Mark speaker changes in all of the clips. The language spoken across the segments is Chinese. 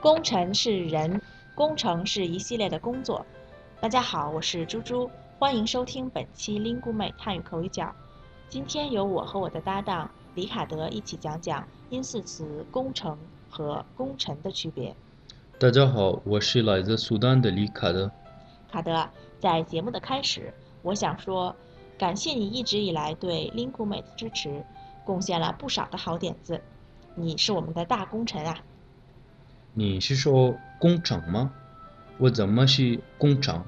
Speaker 1: 工程是人，工程是一系列的工作。大家好，我是猪猪，欢迎收听本期 Lingume 汉语口语角。今天由我和我的搭档李卡德一起讲讲音似词工程和工程的区别。
Speaker 2: 大家好，我是来自苏丹的李卡德。
Speaker 1: 卡德，在节目的开始，我想说，感谢你一直以来对 Lingume 的支持，贡献了不少的好点子。你是我们的大功臣啊！
Speaker 2: 你是说工厂吗？我怎么是工厂？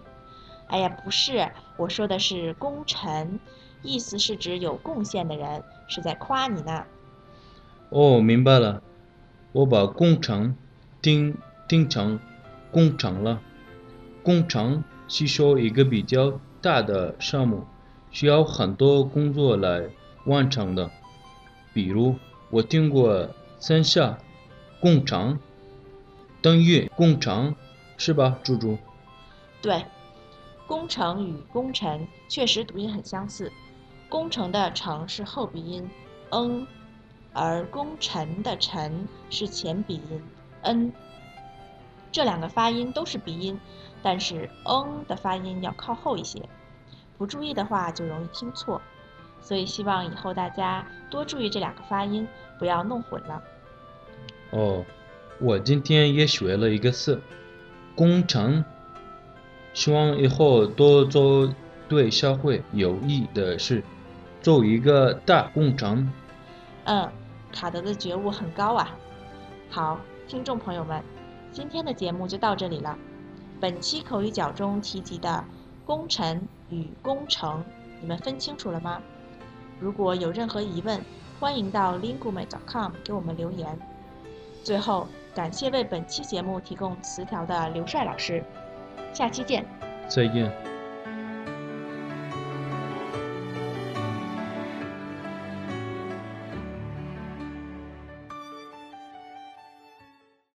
Speaker 1: 哎呀，不是，我说的是功臣，意思是指有贡献的人，是在夸你呢。
Speaker 2: 哦，明白了，我把工程听听成工程了。工程是说一个比较大的项目，需要很多工作来完成的。比如，我听过三下工程等于工程，是吧，猪猪？
Speaker 1: 对，工程与功臣确实读音很相似。工程的“程”是后鼻音 “n”，而功臣的“臣”是前鼻音 “n”。这两个发音都是鼻音，但是 “n” 的发音要靠后一些，不注意的话就容易听错。所以希望以后大家多注意这两个发音，不要弄混了。
Speaker 2: 哦，我今天也学了一个词“工程”，希望以后多做对社会有益的事，做一个大工程。
Speaker 1: 嗯，卡德的觉悟很高啊。好，听众朋友们，今天的节目就到这里了。本期口语角中提及的“工程”与“工程”，你们分清楚了吗？如果有任何疑问，欢迎到 lingume.com 给我们留言。最后，感谢为本期节目提供词条的刘帅老师，下期见。
Speaker 2: 再见。